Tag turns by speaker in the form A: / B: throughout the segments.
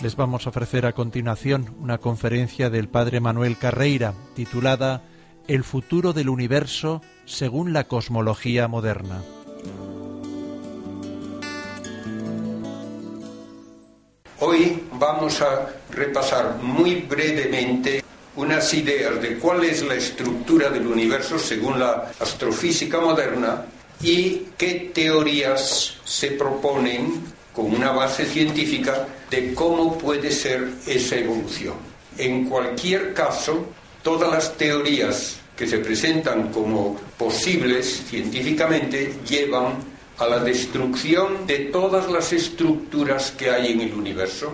A: Les vamos a ofrecer a continuación una conferencia del padre Manuel Carreira titulada El futuro del universo según la cosmología moderna.
B: Hoy vamos a repasar muy brevemente unas ideas de cuál es la estructura del universo según la astrofísica moderna y qué teorías se proponen con una base científica de cómo puede ser esa evolución. En cualquier caso, todas las teorías que se presentan como posibles científicamente llevan a la destrucción de todas las estructuras que hay en el universo,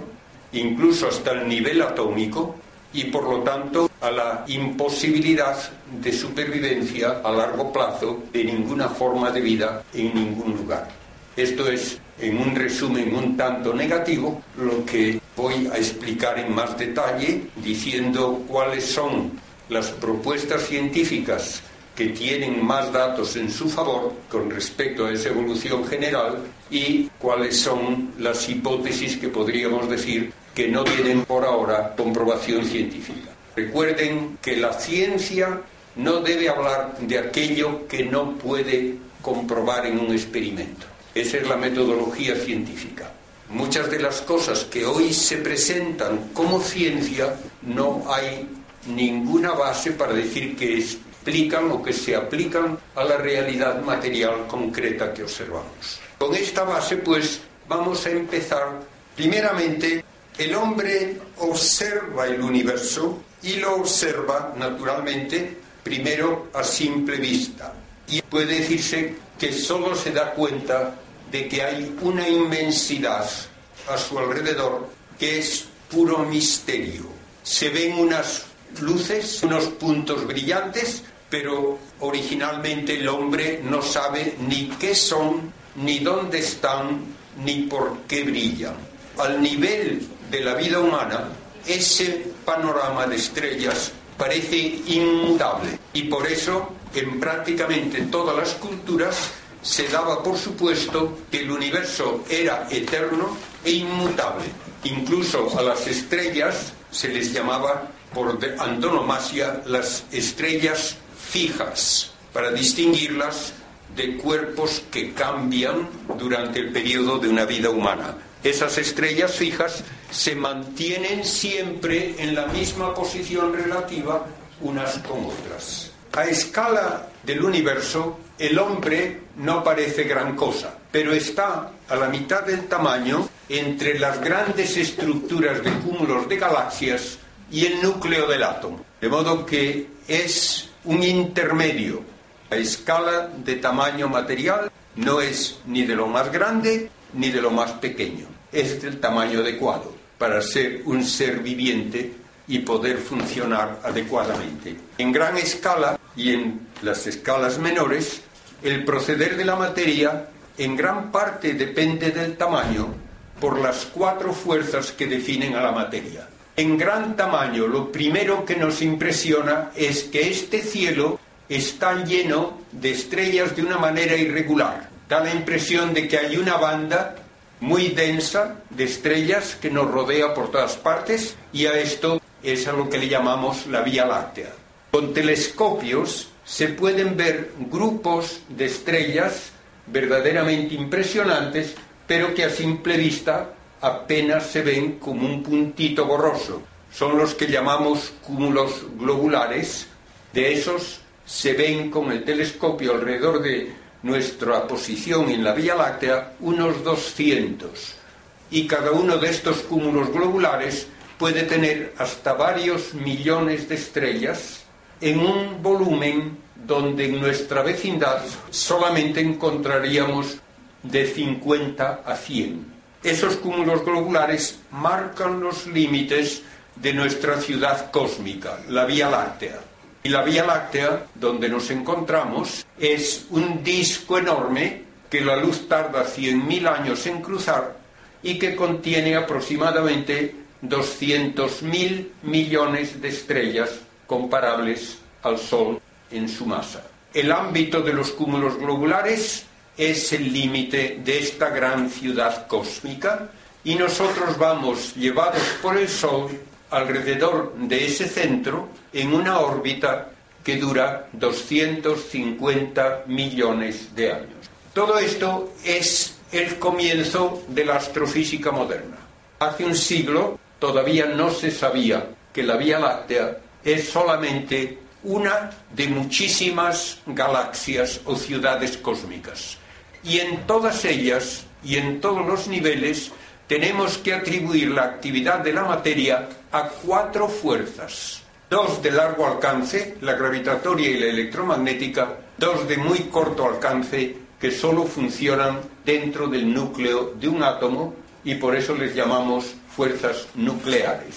B: incluso hasta el nivel atómico, y por lo tanto a la imposibilidad de supervivencia a largo plazo de ninguna forma de vida en ningún lugar. Esto es, en un resumen un tanto negativo, lo que voy a explicar en más detalle diciendo cuáles son las propuestas científicas que tienen más datos en su favor con respecto a esa evolución general y cuáles son las hipótesis que podríamos decir que no tienen por ahora comprobación científica. Recuerden que la ciencia no debe hablar de aquello que no puede comprobar en un experimento. Esa es la metodología científica. Muchas de las cosas que hoy se presentan como ciencia no hay ninguna base para decir que explican o que se aplican a la realidad material concreta que observamos. Con esta base, pues, vamos a empezar primeramente el hombre observa el universo y lo observa naturalmente primero a simple vista. Y puede decirse que solo se da cuenta de que hay una inmensidad a su alrededor que es puro misterio. Se ven unas luces, unos puntos brillantes, pero originalmente el hombre no sabe ni qué son, ni dónde están, ni por qué brillan. Al nivel de la vida humana, ese panorama de estrellas parece inmutable y por eso en prácticamente todas las culturas se daba por supuesto que el universo era eterno e inmutable. Incluso a las estrellas se les llamaba por antonomasia las estrellas fijas, para distinguirlas de cuerpos que cambian durante el periodo de una vida humana. Esas estrellas fijas se mantienen siempre en la misma posición relativa unas con otras. A escala del universo, el hombre no parece gran cosa, pero está a la mitad del tamaño entre las grandes estructuras de cúmulos de galaxias y el núcleo del átomo. De modo que es un intermedio. A escala de tamaño material no es ni de lo más grande ni de lo más pequeño. Es del tamaño adecuado para ser un ser viviente y poder funcionar adecuadamente. En gran escala y en las escalas menores, el proceder de la materia en gran parte depende del tamaño por las cuatro fuerzas que definen a la materia. En gran tamaño, lo primero que nos impresiona es que este cielo está lleno de estrellas de una manera irregular. Da la impresión de que hay una banda muy densa de estrellas que nos rodea por todas partes y a esto es a lo que le llamamos la Vía Láctea. Con telescopios se pueden ver grupos de estrellas verdaderamente impresionantes, pero que a simple vista apenas se ven como un puntito borroso. Son los que llamamos cúmulos globulares. De esos se ven con el telescopio alrededor de nuestra posición en la Vía Láctea unos 200 y cada uno de estos cúmulos globulares puede tener hasta varios millones de estrellas en un volumen donde en nuestra vecindad solamente encontraríamos de 50 a 100. Esos cúmulos globulares marcan los límites de nuestra ciudad cósmica, la Vía Láctea. Y la Vía Láctea, donde nos encontramos, es un disco enorme que la luz tarda 100.000 años en cruzar y que contiene aproximadamente 200.000 millones de estrellas comparables al Sol en su masa. El ámbito de los cúmulos globulares es el límite de esta gran ciudad cósmica y nosotros vamos llevados por el Sol alrededor de ese centro en una órbita que dura 250 millones de años. Todo esto es el comienzo de la astrofísica moderna. Hace un siglo todavía no se sabía que la Vía Láctea es solamente una de muchísimas galaxias o ciudades cósmicas. Y en todas ellas y en todos los niveles tenemos que atribuir la actividad de la materia a cuatro fuerzas. Dos de largo alcance, la gravitatoria y la electromagnética, dos de muy corto alcance, que solo funcionan dentro del núcleo de un átomo y por eso les llamamos fuerzas nucleares.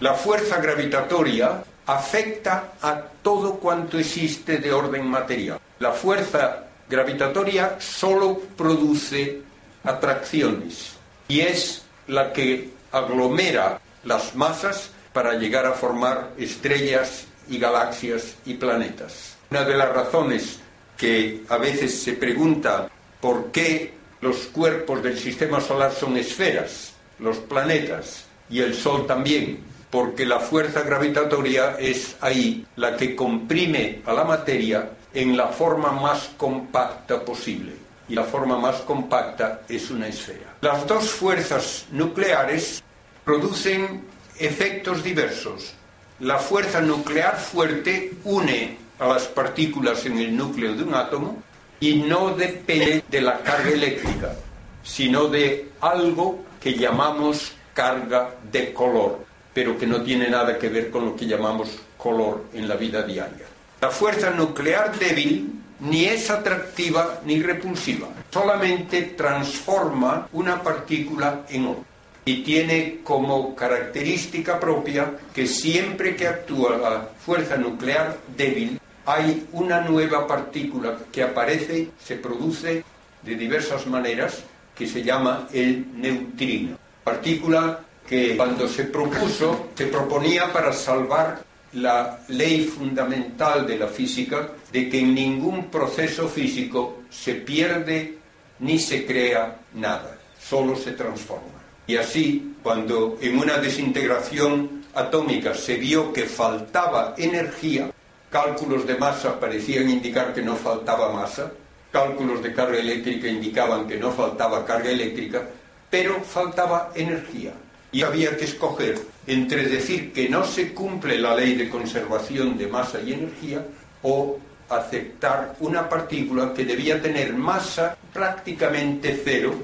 B: La fuerza gravitatoria afecta a todo cuanto existe de orden material. La fuerza gravitatoria solo produce atracciones y es la que aglomera las masas para llegar a formar estrellas y galaxias y planetas. Una de las razones que a veces se pregunta por qué los cuerpos del sistema solar son esferas, los planetas y el Sol también, porque la fuerza gravitatoria es ahí la que comprime a la materia en la forma más compacta posible. Y la forma más compacta es una esfera. Las dos fuerzas nucleares producen efectos diversos. La fuerza nuclear fuerte une a las partículas en el núcleo de un átomo y no depende de la carga eléctrica, sino de algo que llamamos carga de color, pero que no tiene nada que ver con lo que llamamos color en la vida diaria. La fuerza nuclear débil ni es atractiva ni repulsiva, solamente transforma una partícula en otra y tiene como característica propia que siempre que actúa la fuerza nuclear débil hay una nueva partícula que aparece, se produce de diversas maneras, que se llama el neutrino. Partícula que cuando se propuso, se proponía para salvar la ley fundamental de la física de que en ningún proceso físico se pierde ni se crea nada, solo se transforma. Y así, cuando en una desintegración atómica se vio que faltaba energía, cálculos de masa parecían indicar que no faltaba masa, cálculos de carga eléctrica indicaban que no faltaba carga eléctrica, pero faltaba energía. Y había que escoger entre decir que no se cumple la ley de conservación de masa y energía o aceptar una partícula que debía tener masa prácticamente cero,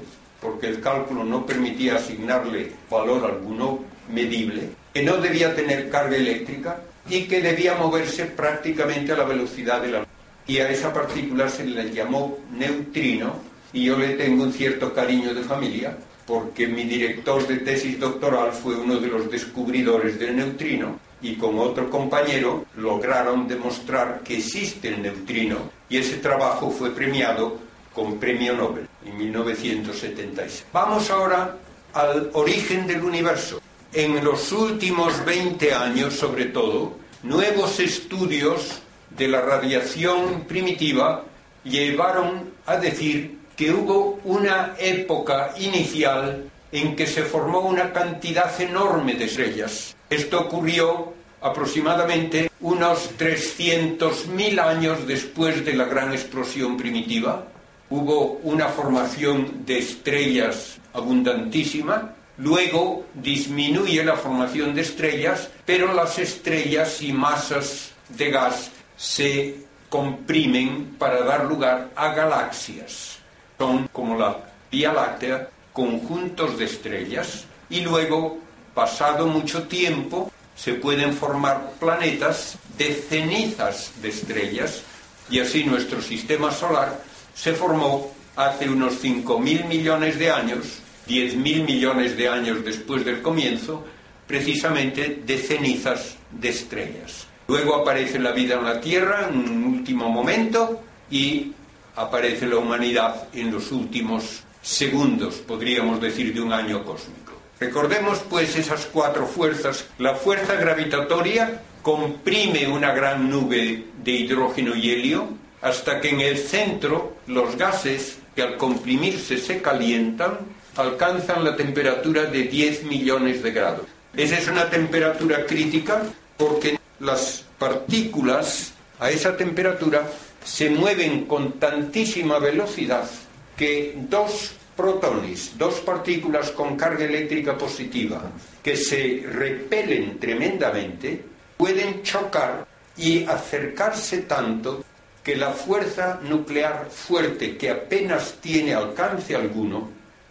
B: porque el cálculo no permitía asignarle valor alguno medible, que no debía tener carga eléctrica y que debía moverse prácticamente a la velocidad de la luz. Y a esa partícula se le llamó neutrino y yo le tengo un cierto cariño de familia porque mi director de tesis doctoral fue uno de los descubridores del neutrino y con otro compañero lograron demostrar que existe el neutrino y ese trabajo fue premiado con premio Nobel en 1976. Vamos ahora al origen del universo. En los últimos 20 años, sobre todo, nuevos estudios de la radiación primitiva llevaron a decir que hubo una época inicial en que se formó una cantidad enorme de estrellas. Esto ocurrió aproximadamente unos 300.000 años después de la gran explosión primitiva. Hubo una formación de estrellas abundantísima, luego disminuye la formación de estrellas, pero las estrellas y masas de gas se comprimen para dar lugar a galaxias son como la Vía Láctea, conjuntos de estrellas y luego, pasado mucho tiempo, se pueden formar planetas de cenizas de estrellas y así nuestro sistema solar se formó hace unos 5.000 millones de años, 10.000 millones de años después del comienzo, precisamente de cenizas de estrellas. Luego aparece la vida en la Tierra en un último momento y aparece la humanidad en los últimos segundos, podríamos decir, de un año cósmico. Recordemos pues esas cuatro fuerzas. La fuerza gravitatoria comprime una gran nube de hidrógeno y helio hasta que en el centro los gases que al comprimirse se calientan, alcanzan la temperatura de 10 millones de grados. Esa es una temperatura crítica porque las partículas a esa temperatura se mueven con tantísima velocidad que dos protones, dos partículas con carga eléctrica positiva, que se repelen tremendamente, pueden chocar y acercarse tanto que la fuerza nuclear fuerte, que apenas tiene alcance alguno,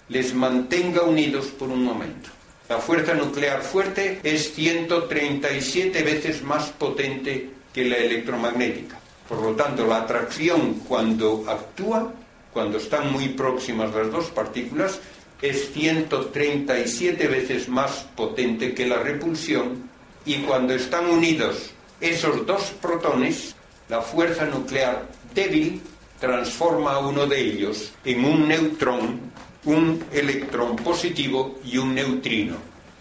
B: les mantenga unidos por un momento. La fuerza nuclear fuerte es 137 veces más potente que la electromagnética. Por lo tanto, la atracción cuando actúa, cuando están muy próximas las dos partículas, es 137 veces más potente que la repulsión y cuando están unidos esos dos protones, la fuerza nuclear débil transforma a uno de ellos en un neutrón, un electrón positivo y un neutrino.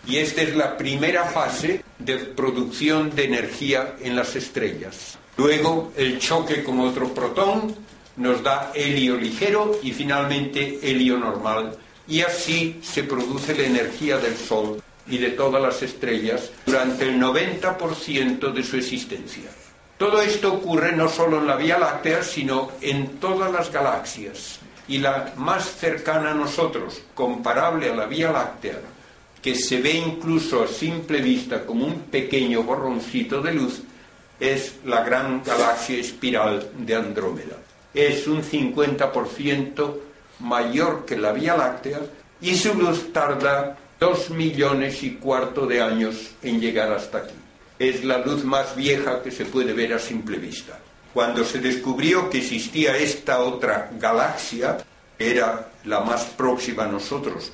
B: Y esta es la primera fase de producción de energía en las estrellas. Luego el choque con otro protón nos da helio ligero y finalmente helio normal y así se produce la energía del Sol y de todas las estrellas durante el 90% de su existencia. Todo esto ocurre no solo en la Vía Láctea, sino en todas las galaxias. Y la más cercana a nosotros, comparable a la Vía Láctea, que se ve incluso a simple vista como un pequeño borroncito de luz, es la gran galaxia espiral de Andrómeda. Es un 50% mayor que la Vía Láctea y su luz tarda dos millones y cuarto de años en llegar hasta aquí. Es la luz más vieja que se puede ver a simple vista. Cuando se descubrió que existía esta otra galaxia, era la más próxima a nosotros,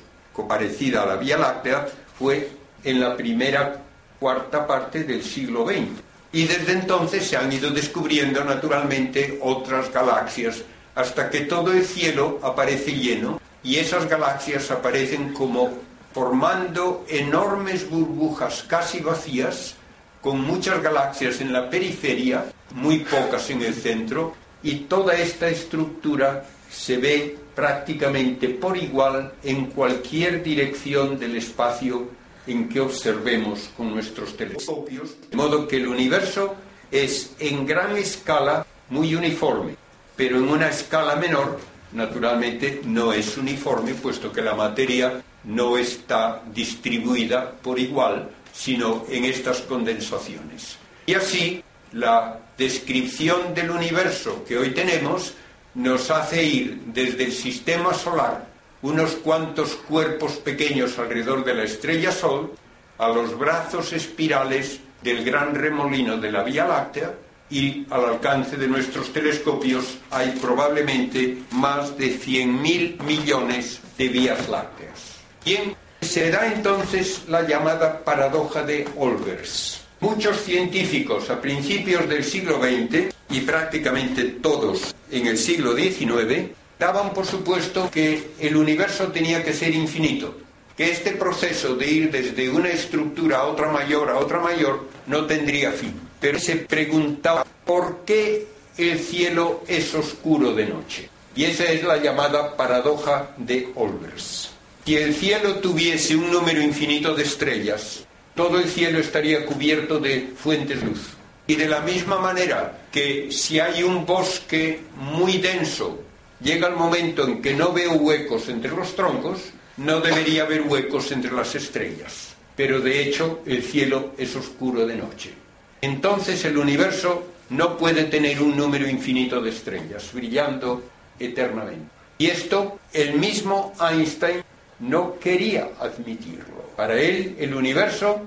B: parecida a la Vía Láctea, fue en la primera cuarta parte del siglo XX. Y desde entonces se han ido descubriendo naturalmente otras galaxias hasta que todo el cielo aparece lleno y esas galaxias aparecen como formando enormes burbujas casi vacías con muchas galaxias en la periferia, muy pocas en el centro, y toda esta estructura se ve prácticamente por igual en cualquier dirección del espacio en que observemos con nuestros telescopios, de modo que el universo es en gran escala muy uniforme pero en una escala menor, naturalmente, no es uniforme, puesto que la materia no está distribuida por igual, sino en estas condensaciones. Y así, la descripción del universo que hoy tenemos nos hace ir desde el sistema solar, unos cuantos cuerpos pequeños alrededor de la estrella Sol, a los brazos espirales del gran remolino de la Vía Láctea, y al alcance de nuestros telescopios hay probablemente más de 100.000 millones de vías lácteas. Bien, se da entonces la llamada paradoja de Olbers. Muchos científicos a principios del siglo XX y prácticamente todos en el siglo XIX daban por supuesto que el universo tenía que ser infinito, que este proceso de ir desde una estructura a otra mayor a otra mayor no tendría fin pero se preguntaba por qué el cielo es oscuro de noche. Y esa es la llamada paradoja de Olbers. Si el cielo tuviese un número infinito de estrellas, todo el cielo estaría cubierto de fuentes luz. Y de la misma manera que si hay un bosque muy denso, llega el momento en que no veo huecos entre los troncos, no debería haber huecos entre las estrellas. Pero de hecho el cielo es oscuro de noche entonces el universo no puede tener un número infinito de estrellas brillando eternamente. Y esto el mismo Einstein no quería admitirlo. Para él el universo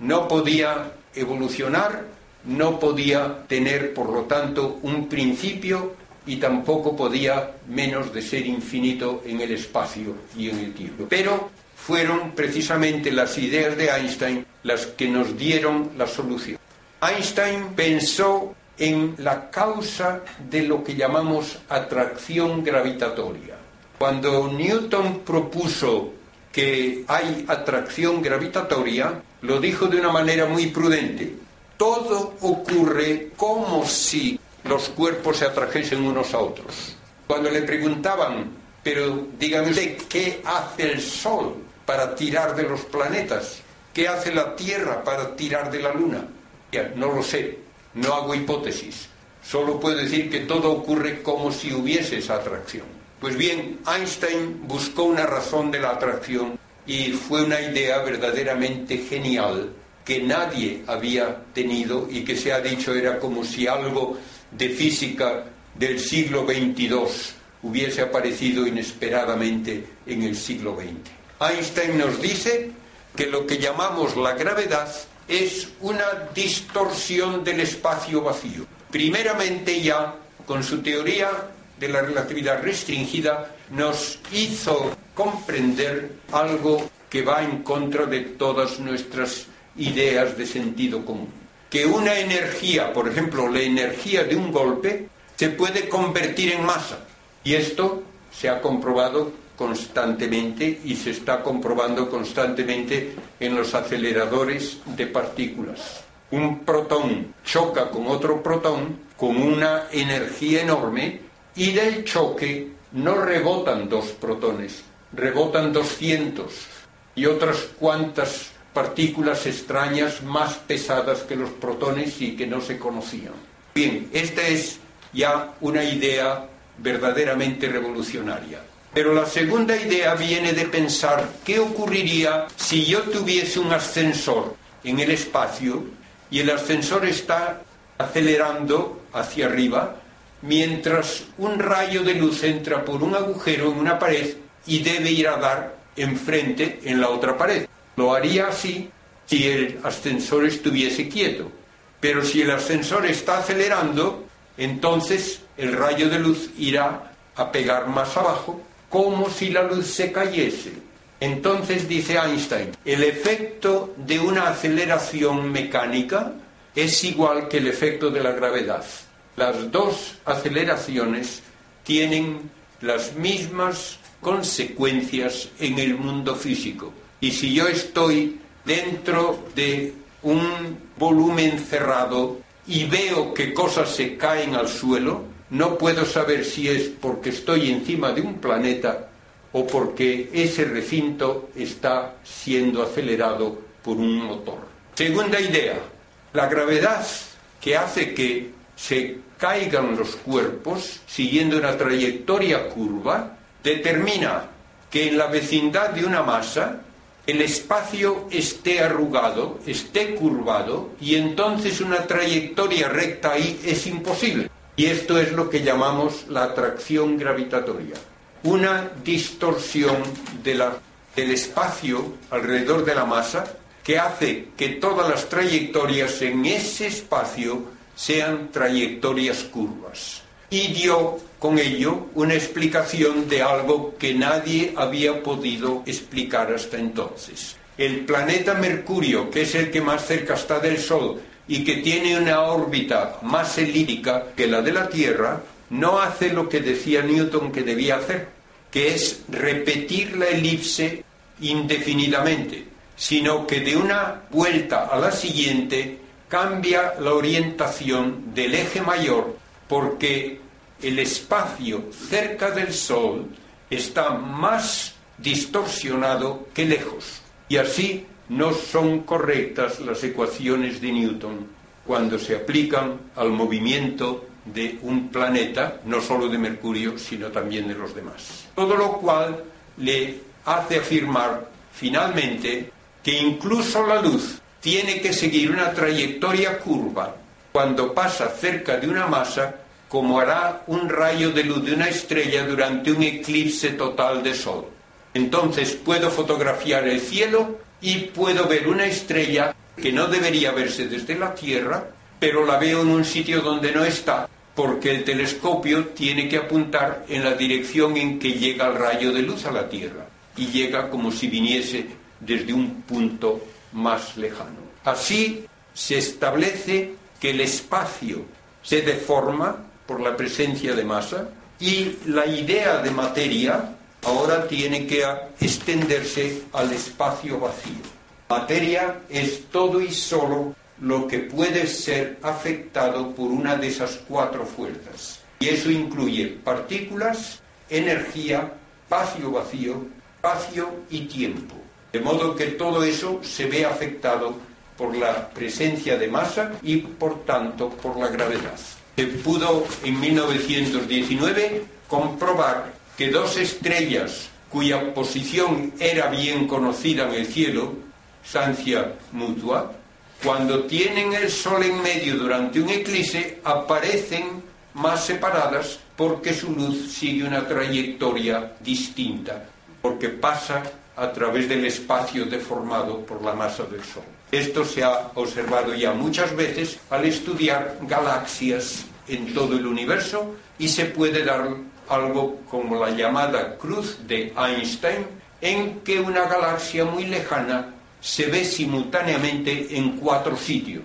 B: no podía evolucionar, no podía tener, por lo tanto, un principio y tampoco podía menos de ser infinito en el espacio y en el tiempo. Pero fueron precisamente las ideas de Einstein las que nos dieron la solución. Einstein pensó en la causa de lo que llamamos atracción gravitatoria. Cuando Newton propuso que hay atracción gravitatoria, lo dijo de una manera muy prudente. Todo ocurre como si los cuerpos se atrajesen unos a otros. Cuando le preguntaban Pero dígame ¿qué hace el Sol para tirar de los planetas? ¿Qué hace la Tierra para tirar de la Luna? no lo sé, no hago hipótesis. Solo puedo decir que todo ocurre como si hubiese esa atracción. Pues bien, Einstein buscó una razón de la atracción y fue una idea verdaderamente genial que nadie había tenido y que se ha dicho era como si algo de física del siglo XXII hubiese aparecido inesperadamente en el siglo XX. Einstein nos dice que lo que llamamos la gravedad es una distorsión del espacio vacío. Primeramente ya, con su teoría de la relatividad restringida, nos hizo comprender algo que va en contra de todas nuestras ideas de sentido común. Que una energía, por ejemplo, la energía de un golpe, se puede convertir en masa. Y esto se ha comprobado constantemente y se está comprobando constantemente en los aceleradores de partículas. Un protón choca con otro protón con una energía enorme y del choque no rebotan dos protones, rebotan 200 y otras cuantas partículas extrañas más pesadas que los protones y que no se conocían. Bien, esta es ya una idea verdaderamente revolucionaria. Pero la segunda idea viene de pensar qué ocurriría si yo tuviese un ascensor en el espacio y el ascensor está acelerando hacia arriba mientras un rayo de luz entra por un agujero en una pared y debe ir a dar enfrente en la otra pared. Lo haría así si el ascensor estuviese quieto. Pero si el ascensor está acelerando, entonces el rayo de luz irá a pegar más abajo, como si la luz se cayese. Entonces dice Einstein, el efecto de una aceleración mecánica es igual que el efecto de la gravedad. Las dos aceleraciones tienen las mismas consecuencias en el mundo físico. Y si yo estoy dentro de un volumen cerrado y veo que cosas se caen al suelo, no puedo saber si es porque estoy encima de un planeta o porque ese recinto está siendo acelerado por un motor. Segunda idea, la gravedad que hace que se caigan los cuerpos siguiendo una trayectoria curva determina que en la vecindad de una masa el espacio esté arrugado, esté curvado, y entonces una trayectoria recta ahí es imposible. Y esto es lo que llamamos la atracción gravitatoria. Una distorsión del espacio alrededor de la masa que hace que todas las trayectorias en ese espacio sean trayectorias curvas. Y dio con ello una explicación de algo que nadie había podido explicar hasta entonces. El planeta Mercurio, que es el que más cerca está del Sol y que tiene una órbita más elíptica que la de la Tierra, no hace lo que decía Newton que debía hacer, que es repetir la elipse indefinidamente, sino que de una vuelta a la siguiente cambia la orientación del eje mayor porque el espacio cerca del Sol está más distorsionado que lejos. Y así no son correctas las ecuaciones de Newton cuando se aplican al movimiento de un planeta, no solo de Mercurio, sino también de los demás. Todo lo cual le hace afirmar finalmente que incluso la luz tiene que seguir una trayectoria curva cuando pasa cerca de una masa como hará un rayo de luz de una estrella durante un eclipse total de sol. Entonces puedo fotografiar el cielo y puedo ver una estrella que no debería verse desde la Tierra, pero la veo en un sitio donde no está, porque el telescopio tiene que apuntar en la dirección en que llega el rayo de luz a la Tierra, y llega como si viniese desde un punto más lejano. Así se establece que el espacio se deforma por la presencia de masa y la idea de materia ahora tiene que extenderse al espacio vacío. Materia es todo y solo lo que puede ser afectado por una de esas cuatro fuerzas. Y eso incluye partículas, energía, espacio vacío, espacio y tiempo. De modo que todo eso se ve afectado por la presencia de masa y por tanto por la gravedad. Se pudo en 1919 comprobar que dos estrellas cuya posición era bien conocida en el cielo, sancia mutua, cuando tienen el Sol en medio durante un eclipse, aparecen más separadas porque su luz sigue una trayectoria distinta, porque pasa a través del espacio deformado por la masa del Sol. Esto se ha observado ya muchas veces al estudiar galaxias en todo el universo y se puede dar algo como la llamada cruz de Einstein, en que una galaxia muy lejana se ve simultáneamente en cuatro sitios,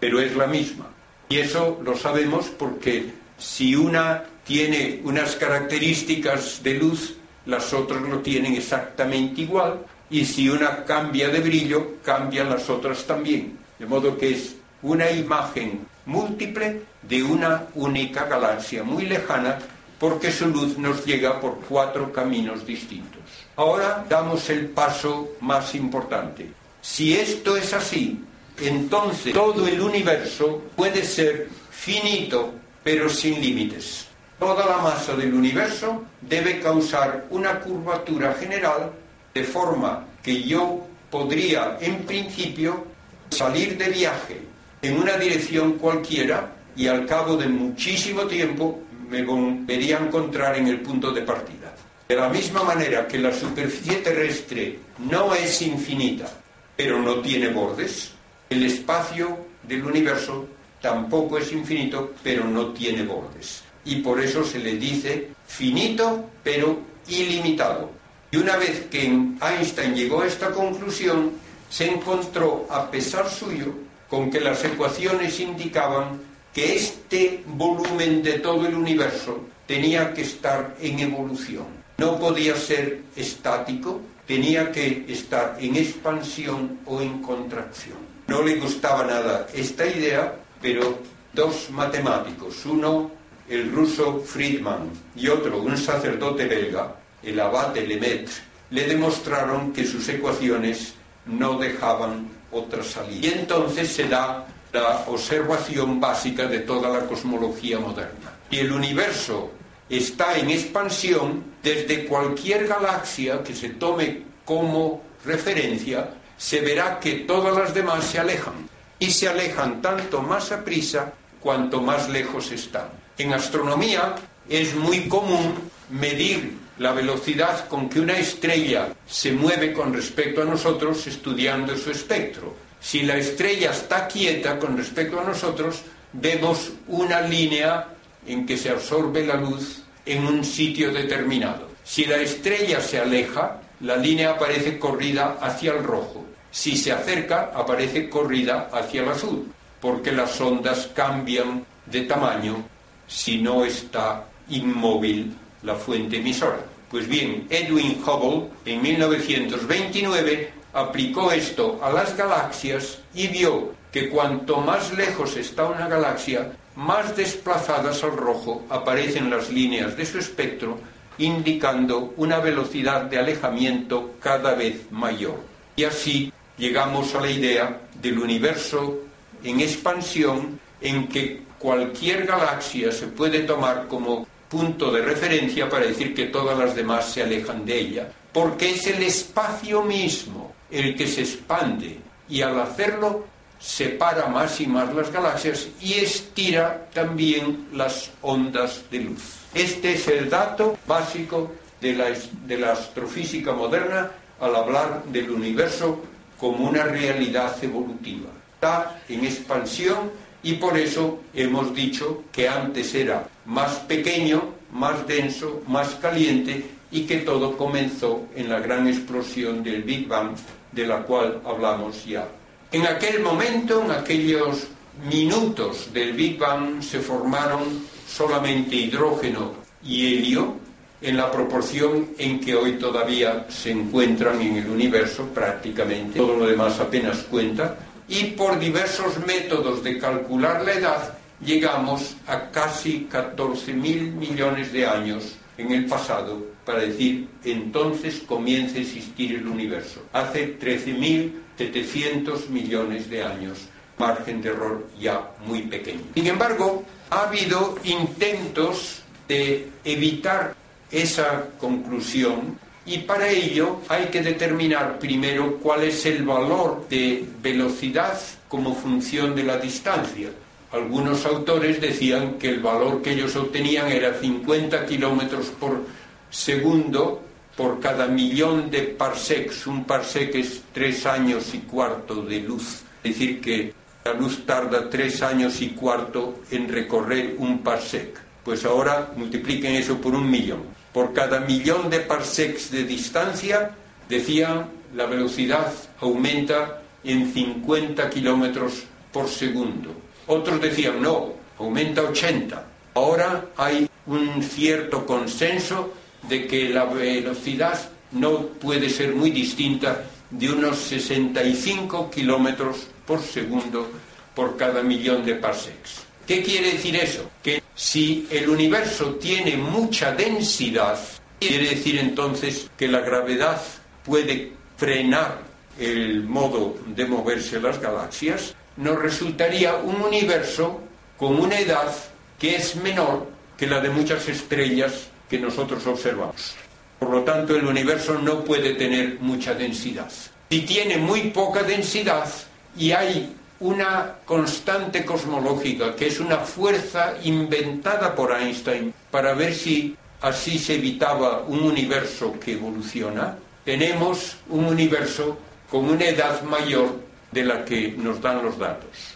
B: pero es la misma. Y eso lo sabemos porque si una tiene unas características de luz, las otras lo tienen exactamente igual, y si una cambia de brillo, cambian las otras también. De modo que es una imagen múltiple de una única galaxia muy lejana porque su luz nos llega por cuatro caminos distintos. Ahora damos el paso más importante. Si esto es así, entonces todo el universo puede ser finito, pero sin límites. Toda la masa del universo debe causar una curvatura general de forma que yo podría, en principio, salir de viaje en una dirección cualquiera y al cabo de muchísimo tiempo me volvería a encontrar en el punto de partida. De la misma manera que la superficie terrestre no es infinita, pero no tiene bordes, el espacio del universo tampoco es infinito, pero no tiene bordes. Y por eso se le dice finito, pero ilimitado. Y una vez que Einstein llegó a esta conclusión, se encontró, a pesar suyo, con que las ecuaciones indicaban que este volumen de todo el universo tenía que estar en evolución. No podía ser estático, tenía que estar en expansión o en contracción. No le gustaba nada esta idea, pero dos matemáticos, uno el ruso Friedman y otro un sacerdote belga, el abate Lemaitre, le demostraron que sus ecuaciones no dejaban otra salida. Y entonces se da la observación básica de toda la cosmología moderna. Y el universo está en expansión desde cualquier galaxia que se tome como referencia, se verá que todas las demás se alejan. Y se alejan tanto más a prisa cuanto más lejos están. En astronomía es muy común medir la velocidad con que una estrella se mueve con respecto a nosotros estudiando su espectro. Si la estrella está quieta con respecto a nosotros, vemos una línea en que se absorbe la luz en un sitio determinado. Si la estrella se aleja, la línea aparece corrida hacia el rojo. Si se acerca, aparece corrida hacia el azul, porque las ondas cambian de tamaño si no está inmóvil la fuente emisora. Pues bien, Edwin Hubble en 1929 aplicó esto a las galaxias y vio que cuanto más lejos está una galaxia, más desplazadas al rojo aparecen las líneas de su espectro, indicando una velocidad de alejamiento cada vez mayor. Y así llegamos a la idea del universo en expansión en que cualquier galaxia se puede tomar como punto de referencia para decir que todas las demás se alejan de ella, porque es el espacio mismo el que se expande y al hacerlo separa más y más las galaxias y estira también las ondas de luz. Este es el dato básico de la, astrofísica moderna al hablar del universo como una realidad evolutiva. Está en expansión y por eso hemos dicho que antes era más pequeño, más denso, más caliente y que todo comenzó en la gran explosión del Big Bang de la cual hablamos ya. En aquel momento, en aquellos minutos del Big Bang, se formaron solamente hidrógeno y helio en la proporción en que hoy todavía se encuentran en el universo prácticamente. Todo lo demás apenas cuenta. Y por diversos métodos de calcular la edad, llegamos a casi 14.000 millones de años en el pasado para decir entonces comienza a existir el universo. Hace 13.700 millones de años, margen de error ya muy pequeño. Sin embargo, ha habido intentos de evitar esa conclusión y para ello hay que determinar primero cuál es el valor de velocidad como función de la distancia. Algunos autores decían que el valor que ellos obtenían era 50 kilómetros por segundo por cada millón de parsecs. Un parsec es tres años y cuarto de luz. Es decir, que la luz tarda tres años y cuarto en recorrer un parsec. Pues ahora multipliquen eso por un millón. Por cada millón de parsecs de distancia, decían, la velocidad aumenta en 50 kilómetros por segundo. Otros decían, no, aumenta 80. Ahora hay un cierto consenso de que la velocidad no puede ser muy distinta de unos 65 kilómetros por segundo por cada millón de parsecs. ¿Qué quiere decir eso? Si el universo tiene mucha densidad, quiere decir entonces que la gravedad puede frenar el modo de moverse las galaxias, nos resultaría un universo con una edad que es menor que la de muchas estrellas que nosotros observamos. Por lo tanto, el universo no puede tener mucha densidad. Si tiene muy poca densidad y hay una constante cosmológica, que es una fuerza inventada por Einstein para ver si así se evitaba un universo que evoluciona, tenemos un universo con una edad mayor de la que nos dan los datos,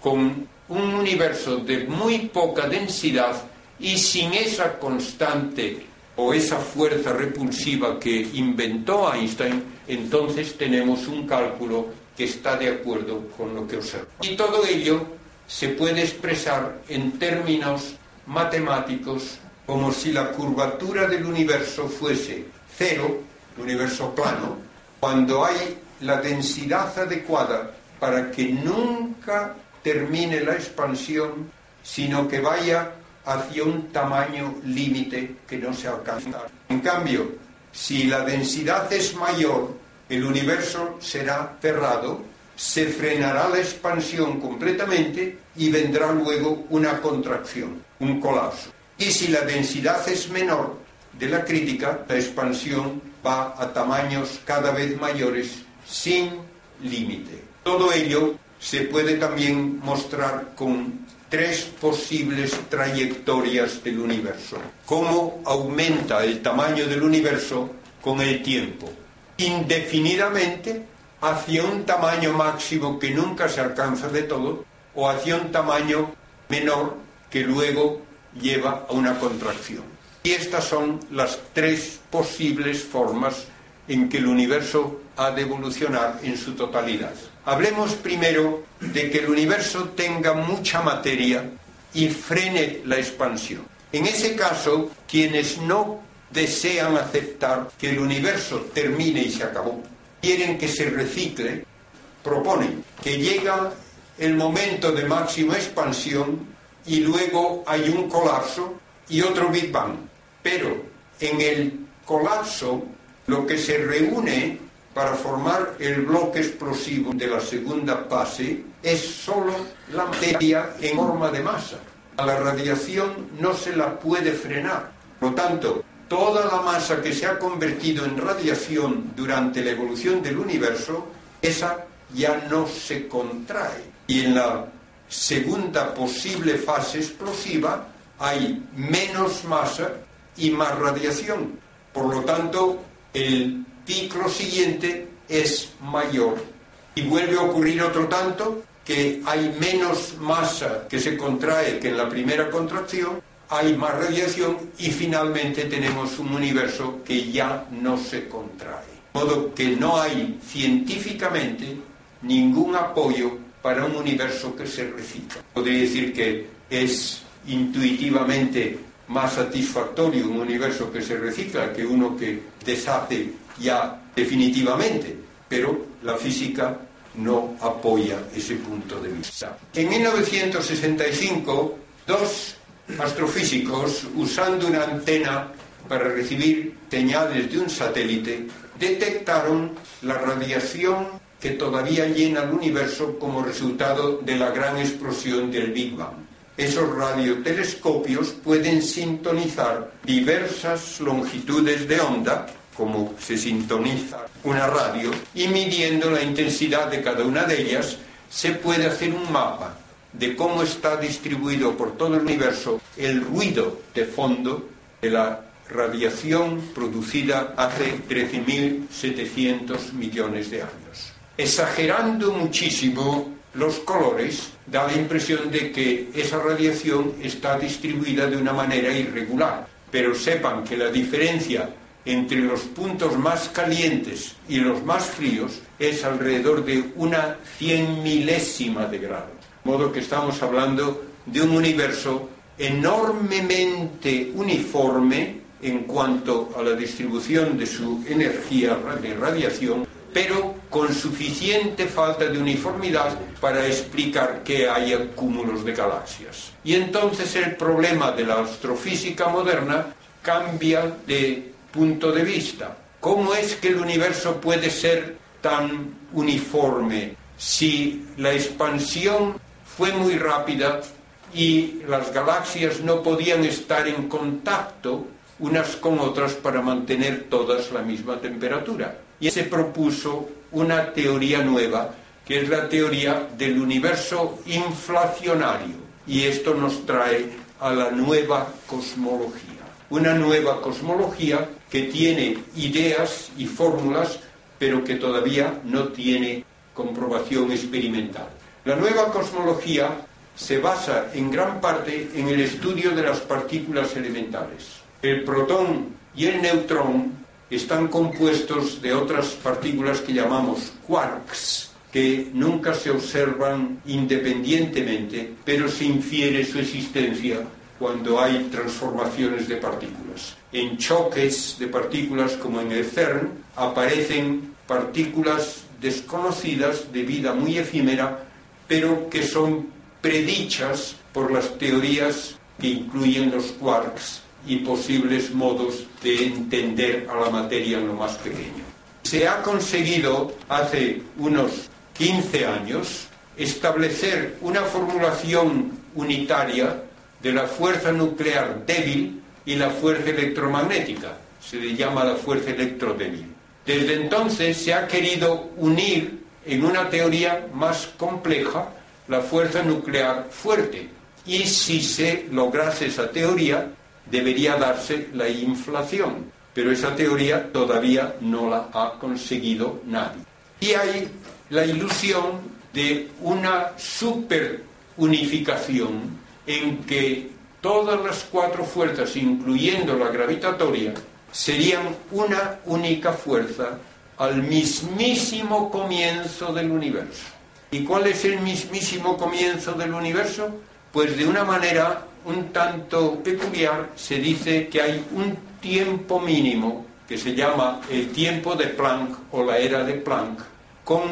B: con un universo de muy poca densidad y sin esa constante o esa fuerza repulsiva que inventó Einstein, entonces tenemos un cálculo que está de acuerdo con lo que observa. Y todo ello se puede expresar en términos matemáticos como si la curvatura del universo fuese cero, el universo plano, cuando hay la densidad adecuada para que nunca termine la expansión, sino que vaya hacia un tamaño límite que no se alcanza. En cambio, si la densidad es mayor, el universo será cerrado, se frenará la expansión completamente y vendrá luego una contracción, un colapso. Y si la densidad es menor de la crítica, la expansión va a tamaños cada vez mayores sin límite. Todo ello se puede también mostrar con tres posibles trayectorias del universo. Cómo aumenta el tamaño del universo con el tiempo. Indefinidamente hacia un tamaño máximo que nunca se alcanza de todo o hacia un tamaño menor que luego lleva a una contracción. Y estas son las tres posibles formas en que el universo ha de evolucionar en su totalidad. Hablemos primero de que el universo tenga mucha materia y frene la expansión. En ese caso, quienes no desean aceptar que el universo termine y se acabó, quieren que se recicle, proponen que llega el momento de máxima expansión y luego hay un colapso y otro Big Bang. Pero en el colapso lo que se reúne para formar el bloque explosivo de la segunda fase es solo la materia en forma de masa. A la radiación no se la puede frenar. Por lo tanto, toda la masa que se ha convertido en radiación durante la evolución del universo, esa ya no se contrae. Y en la segunda posible fase explosiva hay menos masa y más radiación. Por lo tanto, el ciclo siguiente es mayor. Y vuelve a ocurrir otro tanto que hay menos masa que se contrae que en la primera contracción, hay más radiación y finalmente tenemos un universo que ya no se contrae. De modo que no hay científicamente ningún apoyo para un universo que se recicla. Podría decir que es intuitivamente más satisfactorio un universo que se recicla que uno que deshace ya definitivamente, pero la física no apoya ese punto de vista. En 1965, dos astrofísicos, usando una antena para recibir señales de un satélite, detectaron la radiación que todavía llena el universo como resultado de la gran explosión del Big Bang. Esos radiotelescopios pueden sintonizar diversas longitudes de onda, como se sintoniza una radio, y midiendo la intensidad de cada una de ellas, se puede hacer un mapa de cómo está distribuido por todo el universo el ruido de fondo de la radiación producida hace 13.700 millones de años. Exagerando muchísimo los colores, da la impresión de que esa radiación está distribuida de una manera irregular. Pero sepan que la diferencia entre los puntos más calientes y los más fríos es alrededor de una cien milésima de grado. Modo que estamos hablando de un universo enormemente uniforme en cuanto a la distribución de su energía de radiación, pero con suficiente falta de uniformidad para explicar que haya cúmulos de galaxias. Y entonces el problema de la astrofísica moderna cambia de punto de vista. ¿Cómo es que el universo puede ser tan uniforme si la expansión fue muy rápida y las galaxias no podían estar en contacto unas con otras para mantener todas la misma temperatura. Y se propuso una teoría nueva, que es la teoría del universo inflacionario. Y esto nos trae a la nueva cosmología. Una nueva cosmología que tiene ideas y fórmulas, pero que todavía no tiene comprobación experimental. La nueva cosmología se basa en gran parte en el estudio de las partículas elementales. El protón y el neutrón están compuestos de otras partículas que llamamos quarks, que nunca se observan independientemente, pero se infiere su existencia cuando hay transformaciones de partículas. En choques de partículas como en el CERN aparecen partículas desconocidas de vida muy efímera, pero que son predichas por las teorías que incluyen los quarks y posibles modos de entender a la materia en lo más pequeño. Se ha conseguido hace unos 15 años establecer una formulación unitaria de la fuerza nuclear débil y la fuerza electromagnética. Se le llama la fuerza electrodébil. Desde entonces se ha querido unir en una teoría más compleja la fuerza nuclear fuerte. Y si se lograse esa teoría, debería darse la inflación, pero esa teoría todavía no la ha conseguido nadie. Y hay la ilusión de una superunificación en que todas las cuatro fuerzas, incluyendo la gravitatoria, serían una única fuerza al mismísimo comienzo del universo. ¿Y cuál es el mismísimo comienzo del universo? Pues de una manera un tanto peculiar se dice que hay un tiempo mínimo que se llama el tiempo de Planck o la era de Planck, con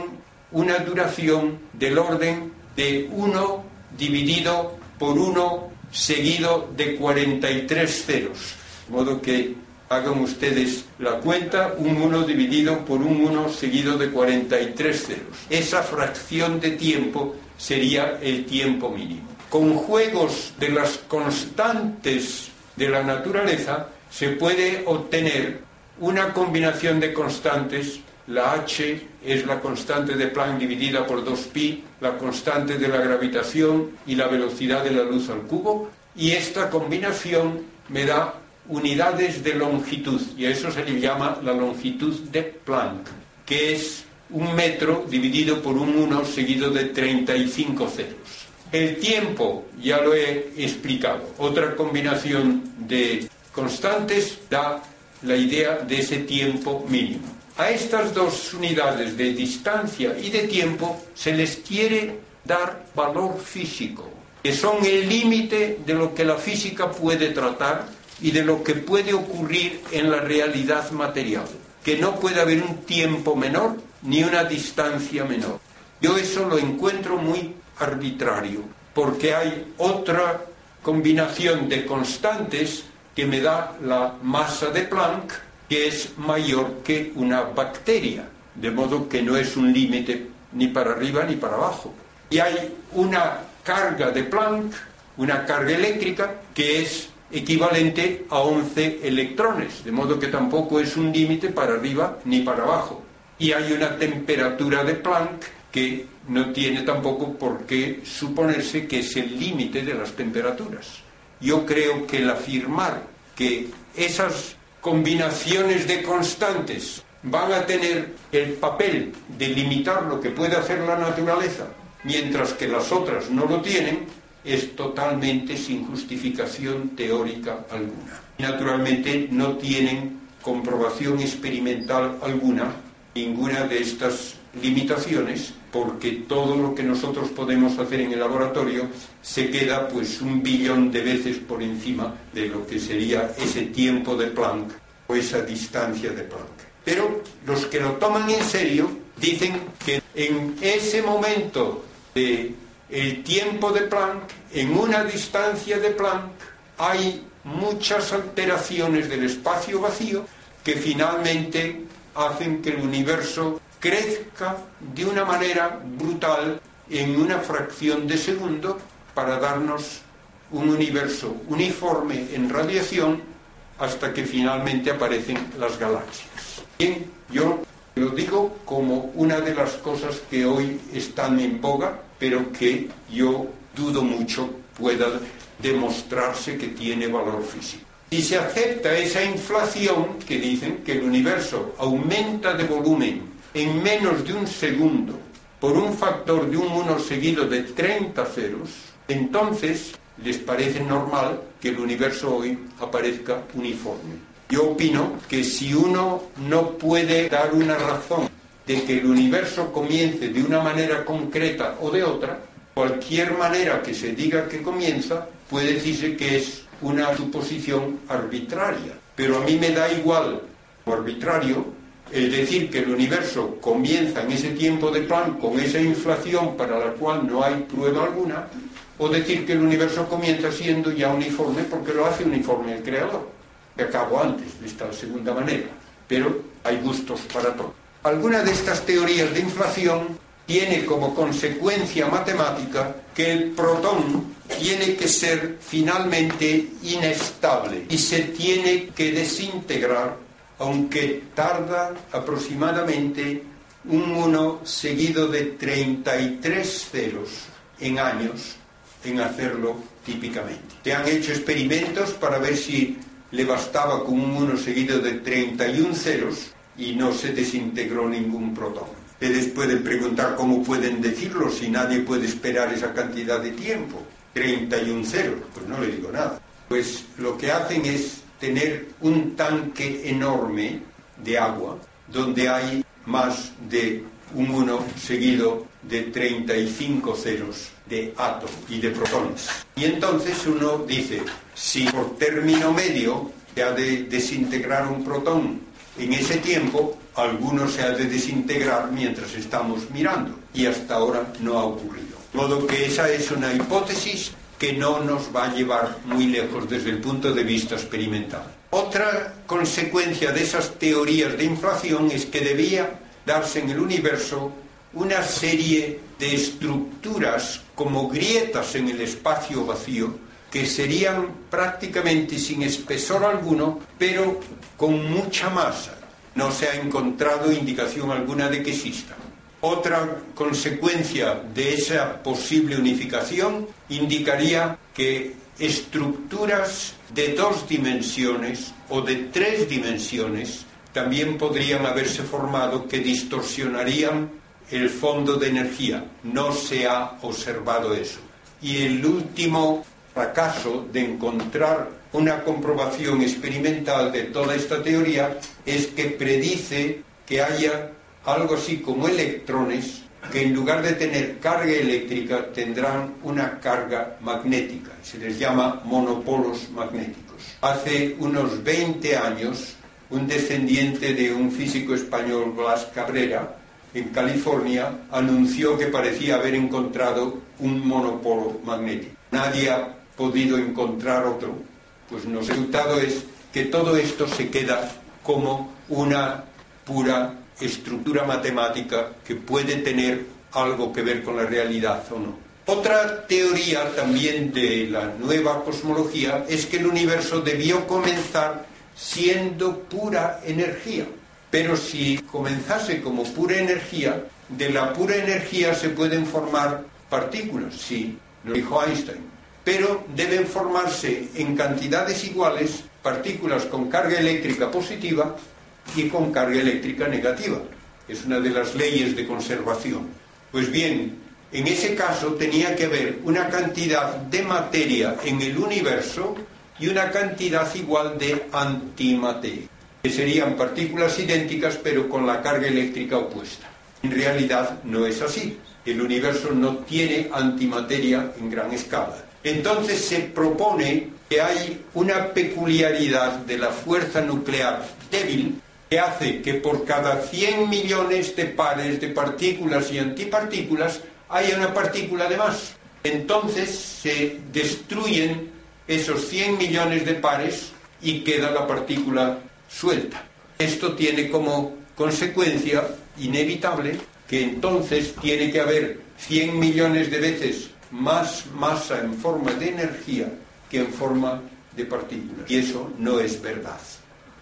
B: una duración del orden de 1 dividido por 1 seguido de 43 ceros. De modo que hagan ustedes la cuenta, un 1 dividido por un 1 seguido de 43 ceros. Esa fracción de tiempo sería el tiempo mínimo con juegos de las constantes de la naturaleza se puede obtener una combinación de constantes. La h es la constante de Planck dividida por 2pi, la constante de la gravitación y la velocidad de la luz al cubo. Y esta combinación me da unidades de longitud, y a eso se le llama la longitud de Planck, que es un metro dividido por un 1 seguido de 35 ceros. El tiempo, ya lo he explicado, otra combinación de constantes da la idea de ese tiempo mínimo. A estas dos unidades de distancia y de tiempo se les quiere dar valor físico, que son el límite de lo que la física puede tratar y de lo que puede ocurrir en la realidad material, que no puede haber un tiempo menor ni una distancia menor. Yo eso lo encuentro muy arbitrario, porque hay otra combinación de constantes que me da la masa de Planck, que es mayor que una bacteria, de modo que no es un límite ni para arriba ni para abajo. Y hay una carga de Planck, una carga eléctrica, que es equivalente a 11 electrones, de modo que tampoco es un límite para arriba ni para abajo. Y hay una temperatura de Planck que no tiene tampoco por qué suponerse que es el límite de las temperaturas. Yo creo que el afirmar que esas combinaciones de constantes van a tener el papel de limitar lo que puede hacer la naturaleza, mientras que las otras no lo tienen, es totalmente sin justificación teórica alguna. Naturalmente no tienen comprobación experimental alguna ninguna de estas limitaciones porque todo lo que nosotros podemos hacer en el laboratorio se queda pues un billón de veces por encima de lo que sería ese tiempo de Planck o esa distancia de Planck. Pero los que lo toman en serio dicen que en ese momento de el tiempo de Planck, en una distancia de Planck, hay muchas alteraciones del espacio vacío que finalmente hacen que el universo crezca de una manera brutal en una fracción de segundo para darnos un universo uniforme en radiación hasta que finalmente aparecen las galaxias. Bien, yo lo digo como una de las cosas que hoy están en boga pero que yo dudo mucho pueda demostrarse que tiene valor físico. Si se acepta esa inflación que dicen que el universo aumenta de volumen en menos de un segundo por un factor de un 1 seguido de 30 ceros, entonces les parece normal que el universo hoy aparezca uniforme. Yo opino que si uno no puede dar una razón de que el universo comience de una manera concreta o de otra, cualquier manera que se diga que comienza puede decirse que es una suposición arbitraria. Pero a mí me da igual o arbitrario el decir que el universo comienza en ese tiempo de plan con esa inflación para la cual no hay prueba alguna, o decir que el universo comienza siendo ya uniforme porque lo hace uniforme el creador, que acabo antes de esta segunda manera. Pero hay gustos para todo. Alguna de estas teorías de inflación tiene como consecuencia matemática que el protón tiene que ser finalmente inestable y se tiene que desintegrar, aunque tarda aproximadamente un 1 seguido de 33 ceros en años en hacerlo típicamente. Se han hecho experimentos para ver si le bastaba con un 1 seguido de 31 ceros y no se desintegró ningún protón. Ustedes pueden preguntar cómo pueden decirlo si nadie puede esperar esa cantidad de tiempo. 31 ceros, pues no le digo nada. Pues lo que hacen es tener un tanque enorme de agua donde hay más de un 1 seguido de 35 ceros de átomos y de protones. Y entonces uno dice, si por término medio se ha de desintegrar un protón en ese tiempo, alguno se ha de desintegrar mientras estamos mirando y hasta ahora no ha ocurrido. De modo que esa es una hipótesis que no nos va a llevar muy lejos desde el punto de vista experimental. Otra consecuencia de esas teorías de inflación es que debía darse en el universo una serie de estructuras como grietas en el espacio vacío que serían prácticamente sin espesor alguno, pero con mucha masa. No se ha encontrado indicación alguna de que exista. Otra consecuencia de esa posible unificación indicaría que estructuras de dos dimensiones o de tres dimensiones también podrían haberse formado que distorsionarían el fondo de energía. No se ha observado eso. Y el último fracaso de encontrar una comprobación experimental de toda esta teoría es que predice que haya algo así como electrones que en lugar de tener carga eléctrica tendrán una carga magnética. Se les llama monopolos magnéticos. Hace unos 20 años, un descendiente de un físico español, Blas Cabrera, en California, anunció que parecía haber encontrado un monopolo magnético. Nadie ha podido encontrar otro Pues el resultado es que todo esto se queda como una pura estructura matemática que puede tener algo que ver con la realidad o no. Otra teoría también de la nueva cosmología es que el universo debió comenzar siendo pura energía. Pero si comenzase como pura energía, de la pura energía se pueden formar partículas, sí, lo dijo Einstein. Pero deben formarse en cantidades iguales partículas con carga eléctrica positiva y con carga eléctrica negativa. Es una de las leyes de conservación. Pues bien, en ese caso tenía que haber una cantidad de materia en el universo y una cantidad igual de antimateria, que serían partículas idénticas pero con la carga eléctrica opuesta. En realidad no es así. El universo no tiene antimateria en gran escala. Entonces se propone que hay una peculiaridad de la fuerza nuclear débil que hace que por cada 100 millones de pares de partículas y antipartículas haya una partícula de más. Entonces se destruyen esos 100 millones de pares y queda la partícula suelta. Esto tiene como consecuencia inevitable que entonces tiene que haber 100 millones de veces más masa en forma de energía que en forma de partículas. Y eso no es verdad.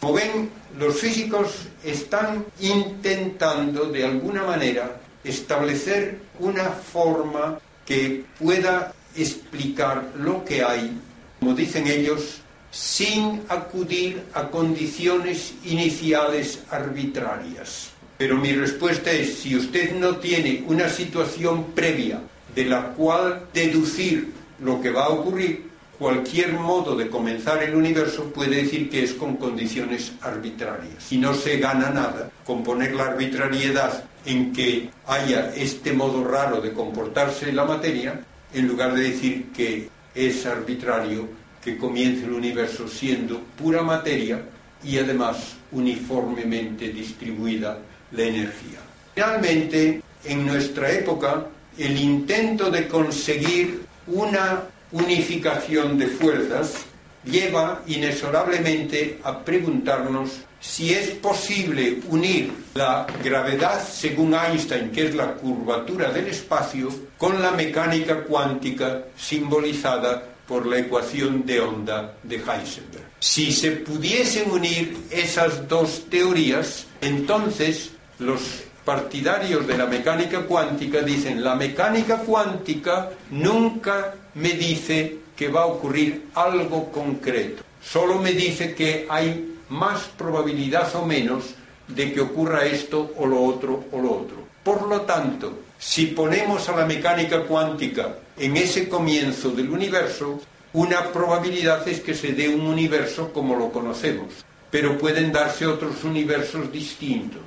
B: Como ven, los físicos están intentando de alguna manera establecer una forma que pueda explicar lo que hay, como dicen ellos, sin acudir a condiciones iniciales arbitrarias. Pero mi respuesta es, si usted no tiene una situación previa de la cual deducir lo que va a ocurrir, cualquier modo de comenzar el universo puede decir que es con condiciones arbitrarias. Y no se gana nada con poner la arbitrariedad en que haya este modo raro de comportarse la materia, en lugar de decir que es arbitrario que comience el universo siendo pura materia y además uniformemente distribuida la energía. Realmente, en nuestra época, el intento de conseguir una unificación de fuerzas lleva inexorablemente a preguntarnos si es posible unir la gravedad según Einstein, que es la curvatura del espacio, con la mecánica cuántica simbolizada por la ecuación de onda de Heisenberg. Si se pudiesen unir esas dos teorías, entonces los partidarios de la mecánica cuántica dicen, la mecánica cuántica nunca me dice que va a ocurrir algo concreto, solo me dice que hay más probabilidad o menos de que ocurra esto o lo otro o lo otro. Por lo tanto, si ponemos a la mecánica cuántica en ese comienzo del universo, una probabilidad es que se dé un universo como lo conocemos, pero pueden darse otros universos distintos.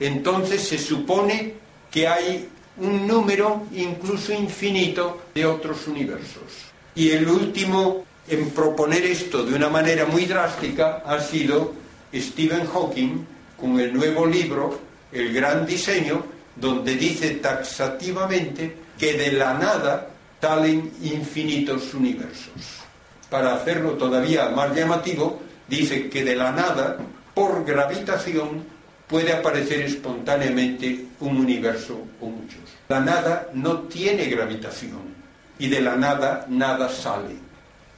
B: Entonces se supone que hay un número incluso infinito de otros universos. Y el último en proponer esto de una manera muy drástica ha sido Stephen Hawking con el nuevo libro El gran diseño, donde dice taxativamente que de la nada salen infinitos universos. Para hacerlo todavía más llamativo, dice que de la nada, por gravitación, puede aparecer espontáneamente un universo o muchos. La nada no tiene gravitación y de la nada nada sale,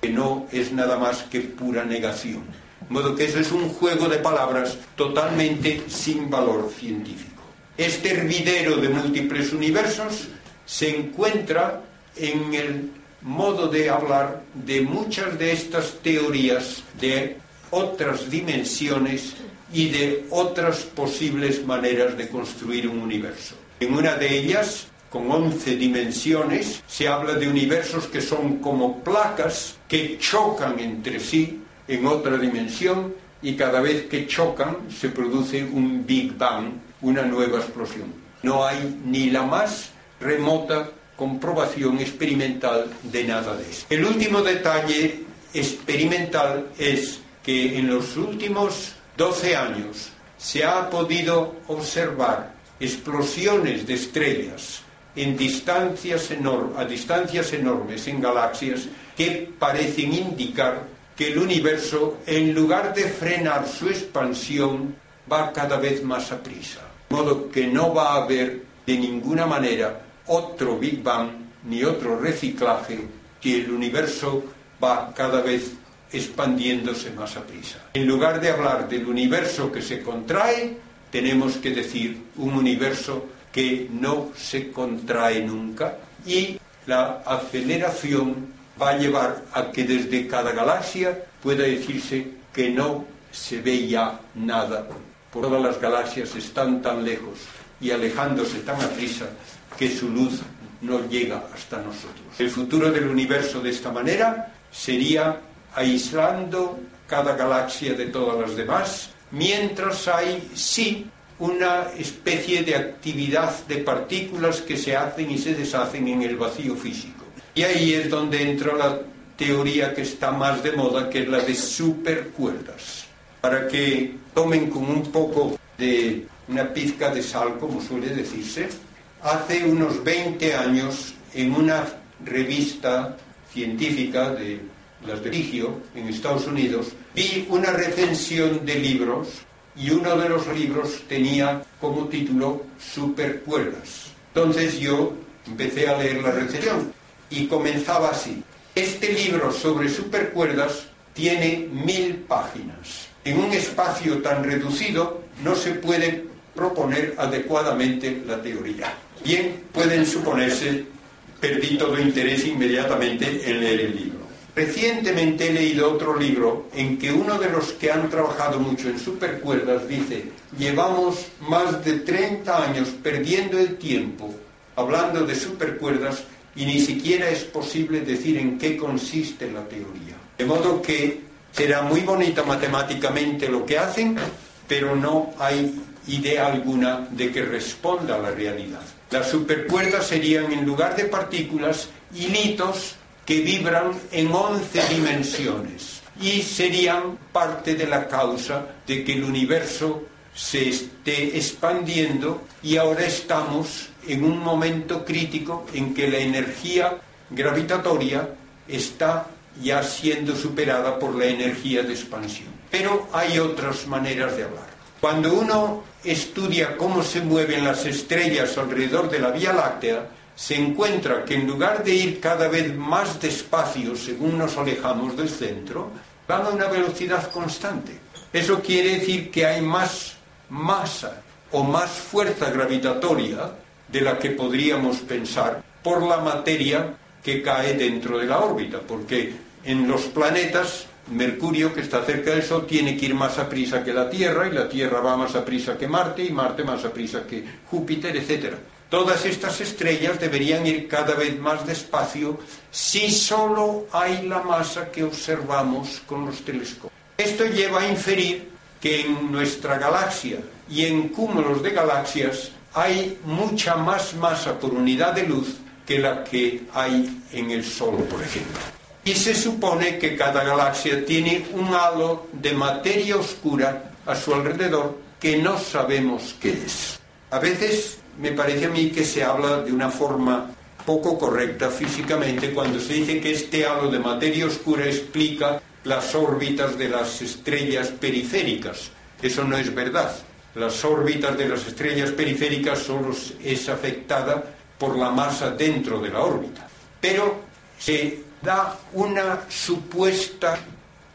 B: que no es nada más que pura negación. De modo que eso es un juego de palabras totalmente sin valor científico. Este hervidero de múltiples universos se encuentra en el modo de hablar de muchas de estas teorías de otras dimensiones y de otras posibles maneras de construir un universo. En una de ellas, con 11 dimensiones, se habla de universos que son como placas que chocan entre sí en otra dimensión y cada vez que chocan se produce un Big Bang, una nueva explosión. No hay ni la más remota comprobación experimental de nada de eso. El último detalle experimental es que en los últimos 12 años se ha podido observar explosiones de estrellas en distancias a distancias enormes en galaxias que parecen indicar que el universo, en lugar de frenar su expansión, va cada vez más a prisa. De modo que no va a haber de ninguna manera otro Big Bang ni otro reciclaje, que el universo va cada vez expandiéndose más a prisa. En lugar de hablar del universo que se contrae, tenemos que decir un universo que no se contrae nunca y la aceleración va a llevar a que desde cada galaxia pueda decirse que no se ve ya nada. Todas las galaxias están tan lejos y alejándose tan a prisa que su luz no llega hasta nosotros. El futuro del universo de esta manera sería aislando cada galaxia de todas las demás, mientras hay sí una especie de actividad de partículas que se hacen y se deshacen en el vacío físico. Y ahí es donde entra la teoría que está más de moda, que es la de supercuerdas. Para que tomen con un poco de una pizca de sal, como suele decirse, hace unos 20 años en una revista científica de las de Ligio, en Estados Unidos, vi una recensión de libros y uno de los libros tenía como título Supercuerdas. Entonces yo empecé a leer la recensión y comenzaba así. Este libro sobre supercuerdas tiene mil páginas. En un espacio tan reducido no se puede proponer adecuadamente la teoría. Bien, pueden suponerse, perdí todo interés inmediatamente en leer el libro. Recientemente he leído otro libro en que uno de los que han trabajado mucho en supercuerdas dice, llevamos más de 30 años perdiendo el tiempo hablando de supercuerdas y ni siquiera es posible decir en qué consiste la teoría. De modo que será muy bonita matemáticamente lo que hacen, pero no hay idea alguna de que responda a la realidad. Las supercuerdas serían, en lugar de partículas, hilitos que vibran en 11 dimensiones y serían parte de la causa de que el universo se esté expandiendo y ahora estamos en un momento crítico en que la energía gravitatoria está ya siendo superada por la energía de expansión. Pero hay otras maneras de hablar. Cuando uno estudia cómo se mueven las estrellas alrededor de la Vía Láctea, se encuentra que en lugar de ir cada vez más despacio según nos alejamos del centro, van a una velocidad constante. Eso quiere decir que hay más masa o más fuerza gravitatoria de la que podríamos pensar por la materia que cae dentro de la órbita, porque en los planetas Mercurio, que está cerca del Sol, tiene que ir más a prisa que la Tierra, y la Tierra va más a prisa que Marte, y Marte más a prisa que Júpiter, etc. Todas estas estrellas deberían ir cada vez más despacio si solo hay la masa que observamos con los telescopios. Esto lleva a inferir que en nuestra galaxia y en cúmulos de galaxias hay mucha más masa por unidad de luz que la que hay en el Sol, por ejemplo. Y se supone que cada galaxia tiene un halo de materia oscura a su alrededor que no sabemos qué es. A veces me parece a mí que se habla de una forma poco correcta físicamente cuando se dice que este halo de materia oscura explica las órbitas de las estrellas periféricas. Eso no es verdad. Las órbitas de las estrellas periféricas solo es afectada por la masa dentro de la órbita. Pero se da una supuesta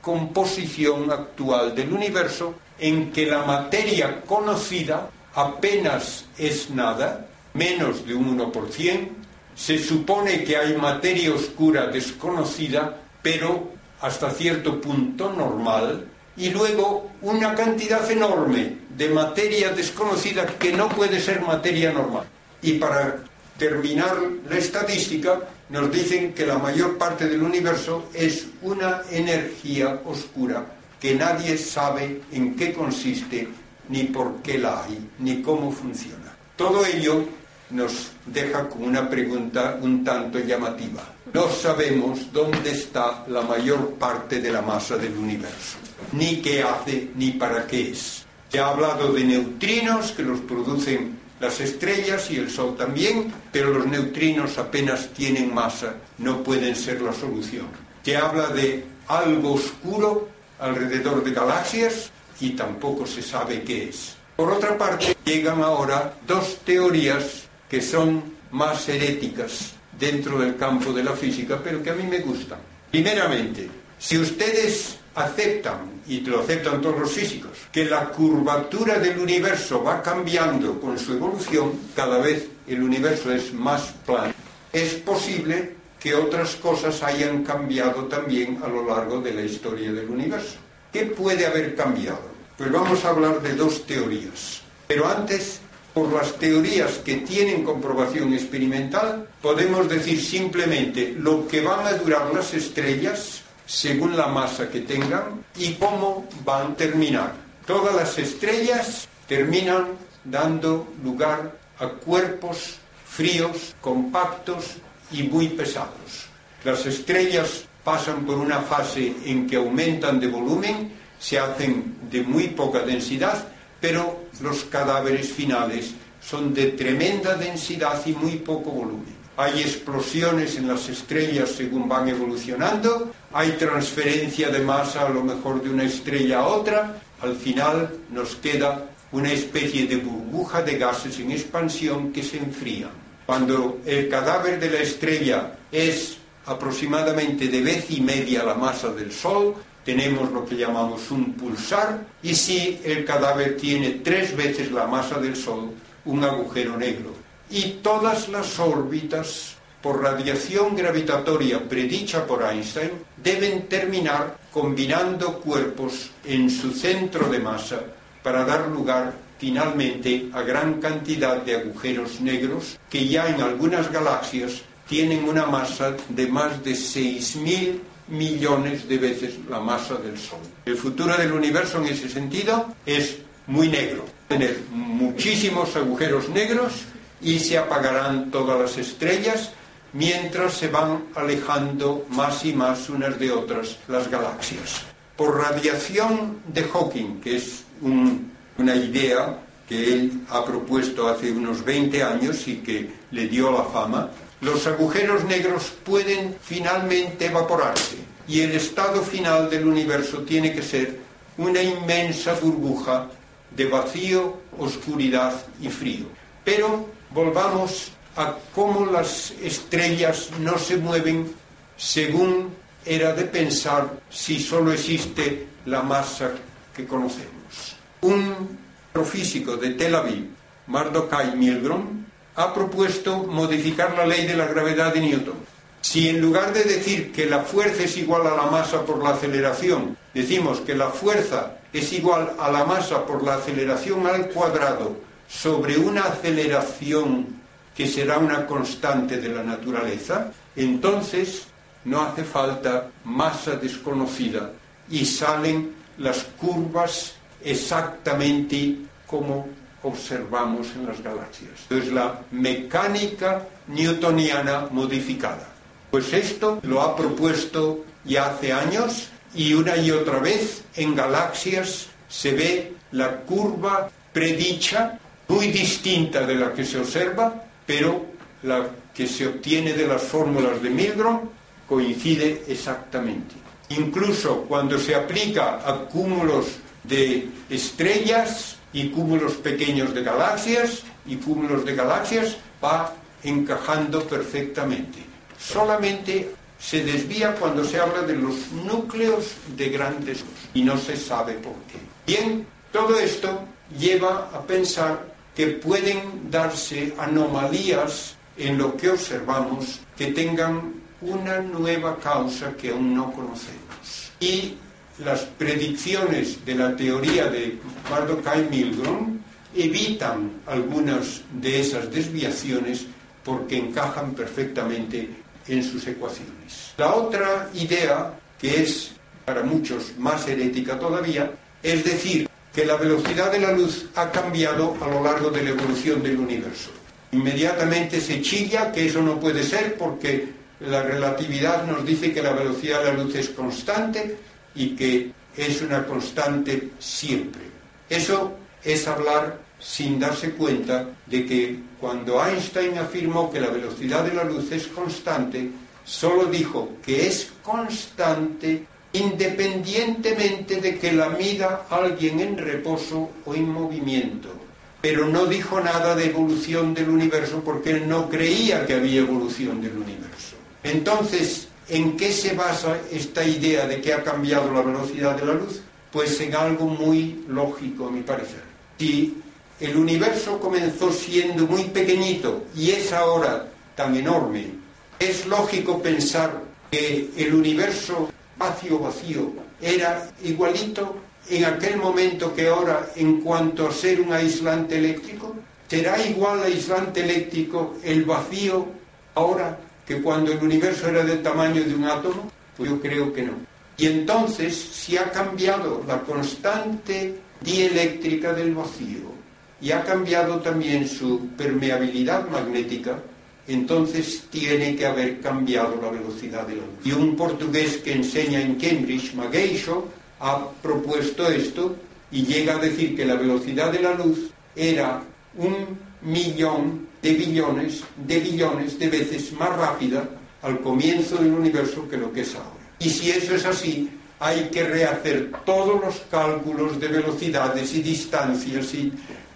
B: composición actual del universo en que la materia conocida apenas es nada, menos de un 1%, se supone que hay materia oscura desconocida, pero hasta cierto punto normal, y luego una cantidad enorme de materia desconocida que no puede ser materia normal. Y para terminar la estadística, nos dicen que la mayor parte del universo es una energía oscura que nadie sabe en qué consiste ni por qué la hay, ni cómo funciona. Todo ello nos deja con una pregunta un tanto llamativa. No sabemos dónde está la mayor parte de la masa del universo, ni qué hace, ni para qué es. Se ha hablado de neutrinos que los producen las estrellas y el Sol también, pero los neutrinos apenas tienen masa, no pueden ser la solución. Se habla de algo oscuro alrededor de galaxias y tampoco se sabe qué es. Por otra parte, llegan ahora dos teorías que son más heréticas dentro del campo de la física, pero que a mí me gustan. Primeramente, si ustedes aceptan, y lo aceptan todos los físicos, que la curvatura del universo va cambiando con su evolución, cada vez el universo es más plano, es posible que otras cosas hayan cambiado también a lo largo de la historia del universo. ¿Qué puede haber cambiado? Pues vamos a hablar de dos teorías. Pero antes, por las teorías que tienen comprobación experimental, podemos decir simplemente lo que van a durar las estrellas según la masa que tengan y cómo van a terminar. Todas las estrellas terminan dando lugar a cuerpos fríos, compactos y muy pesados. Las estrellas pasan por una fase en que aumentan de volumen, se hacen de muy poca densidad, pero los cadáveres finales son de tremenda densidad y muy poco volumen. Hay explosiones en las estrellas según van evolucionando, hay transferencia de masa a lo mejor de una estrella a otra, al final nos queda una especie de burbuja de gases en expansión que se enfrían. Cuando el cadáver de la estrella es aproximadamente de vez y media la masa del Sol, tenemos lo que llamamos un pulsar, y si el cadáver tiene tres veces la masa del Sol, un agujero negro. Y todas las órbitas, por radiación gravitatoria predicha por Einstein, deben terminar combinando cuerpos en su centro de masa para dar lugar finalmente a gran cantidad de agujeros negros que ya en algunas galaxias tienen una masa de más de 6.000 millones de veces la masa del Sol. El futuro del universo en ese sentido es muy negro. Tener muchísimos agujeros negros y se apagarán todas las estrellas mientras se van alejando más y más unas de otras las galaxias. Por radiación de Hawking, que es una idea que él ha propuesto hace unos 20 años y que le dio la fama, los agujeros negros pueden finalmente evaporarse y el estado final del universo tiene que ser una inmensa burbuja de vacío, oscuridad y frío. Pero volvamos a cómo las estrellas no se mueven según era de pensar si solo existe la masa que conocemos. Un físico de Tel Aviv, Mardokai Milgrom, ha propuesto modificar la ley de la gravedad de Newton. Si en lugar de decir que la fuerza es igual a la masa por la aceleración, decimos que la fuerza es igual a la masa por la aceleración al cuadrado sobre una aceleración que será una constante de la naturaleza, entonces no hace falta masa desconocida y salen las curvas exactamente como observamos en las galaxias. Es la mecánica newtoniana modificada. Pues esto lo ha propuesto ya hace años y una y otra vez en galaxias se ve la curva predicha, muy distinta de la que se observa, pero la que se obtiene de las fórmulas de Milgrom coincide exactamente. Incluso cuando se aplica a cúmulos de estrellas, y cúmulos pequeños de galaxias y cúmulos de galaxias va encajando perfectamente. Solamente se desvía cuando se habla de los núcleos de grandes y no se sabe por qué. Bien, todo esto lleva a pensar que pueden darse anomalías en lo que observamos que tengan una nueva causa que aún no conocemos. Y las predicciones de la teoría de Mardokai-Milgrom evitan algunas de esas desviaciones porque encajan perfectamente en sus ecuaciones. La otra idea, que es para muchos más herética todavía, es decir, que la velocidad de la luz ha cambiado a lo largo de la evolución del universo. Inmediatamente se chilla que eso no puede ser porque la relatividad nos dice que la velocidad de la luz es constante y que es una constante siempre. Eso es hablar sin darse cuenta de que cuando Einstein afirmó que la velocidad de la luz es constante, solo dijo que es constante independientemente de que la mida alguien en reposo o en movimiento. Pero no dijo nada de evolución del universo porque él no creía que había evolución del universo. Entonces, ¿en qué se basa esta idea de que ha cambiado la velocidad de la luz? Pues en algo muy lógico, a mi parecer. Si el universo comenzó siendo muy pequeñito y es ahora tan enorme, es lógico pensar que el universo vacío vacío era igualito en aquel momento que ahora en cuanto a ser un aislante eléctrico? ¿Será igual aislante eléctrico el vacío ahora que cuando el universo era del tamaño de un átomo? Pues yo creo que no. Y entonces, si ha cambiado la constante dieléctrica del vacío y ha cambiado también su permeabilidad magnética, entonces tiene que haber cambiado la velocidad de la luz. Y un portugués que enseña en Cambridge, Magueixo, ha propuesto esto y llega a decir que la velocidad de la luz era un millón de billones de billones de veces más rápida al comienzo del universo que lo que es ahora. Y si eso es así, hay que rehacer todos los cálculos de velocidades y distancias y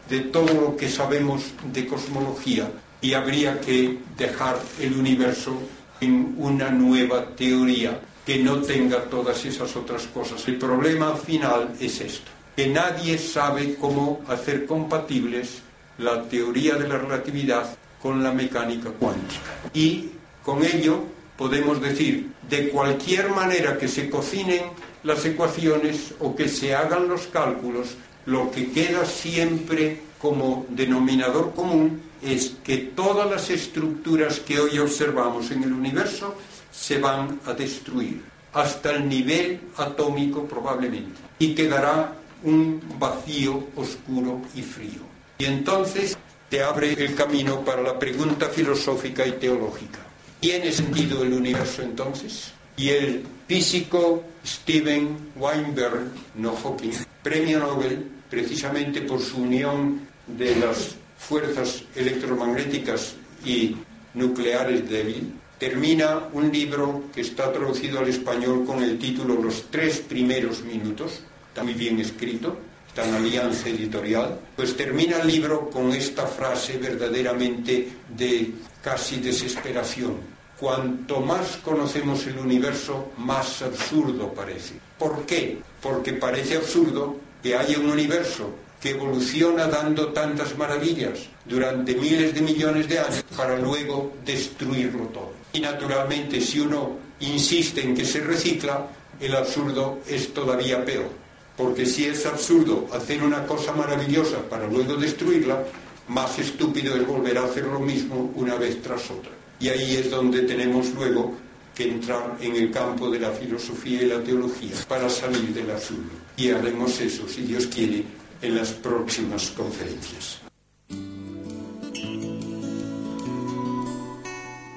B: de todo lo que sabemos de cosmología y habría que dejar el universo en una nueva teoría que no tenga todas esas otras cosas. El problema final es esto, que nadie sabe cómo hacer compatibles la teoría de la relatividad con la mecánica cuántica. Y con ello podemos decir, de cualquier manera que se cocinen las ecuaciones o que se hagan los cálculos, lo que queda siempre como denominador común es que todas las estructuras que hoy observamos en el universo se van a destruir, hasta el nivel atómico probablemente, y quedará un vacío oscuro y frío. Y entonces te abre el camino para la pregunta filosófica y teológica. ¿Tiene sentido el universo entonces? Y el físico Steven Weinberg, no Hawking, premio Nobel precisamente por su unión de las fuerzas electromagnéticas y nucleares débil, termina un libro que está traducido al español con el título Los tres primeros minutos, muy bien escrito, en Alianza Editorial, pues termina el libro con esta frase verdaderamente de casi desesperación. Cuanto más conocemos el universo, más absurdo parece. ¿Por qué? Porque parece absurdo que haya un universo que evoluciona dando tantas maravillas durante miles de millones de años para luego destruirlo todo. Y naturalmente si uno insiste en que se recicla, el absurdo es todavía peor. Porque si es absurdo hacer una cosa maravillosa para luego destruirla, más estúpido es volver a hacer lo mismo una vez tras otra. Y ahí es donde tenemos luego que entrar en el campo de la filosofía y la teología para salir del absurdo. Y haremos eso, si Dios quiere, en las próximas conferencias.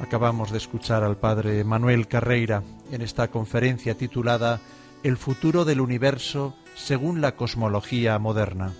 A: Acabamos de escuchar al padre Manuel Carreira en esta conferencia titulada El futuro del universo según la cosmología moderna.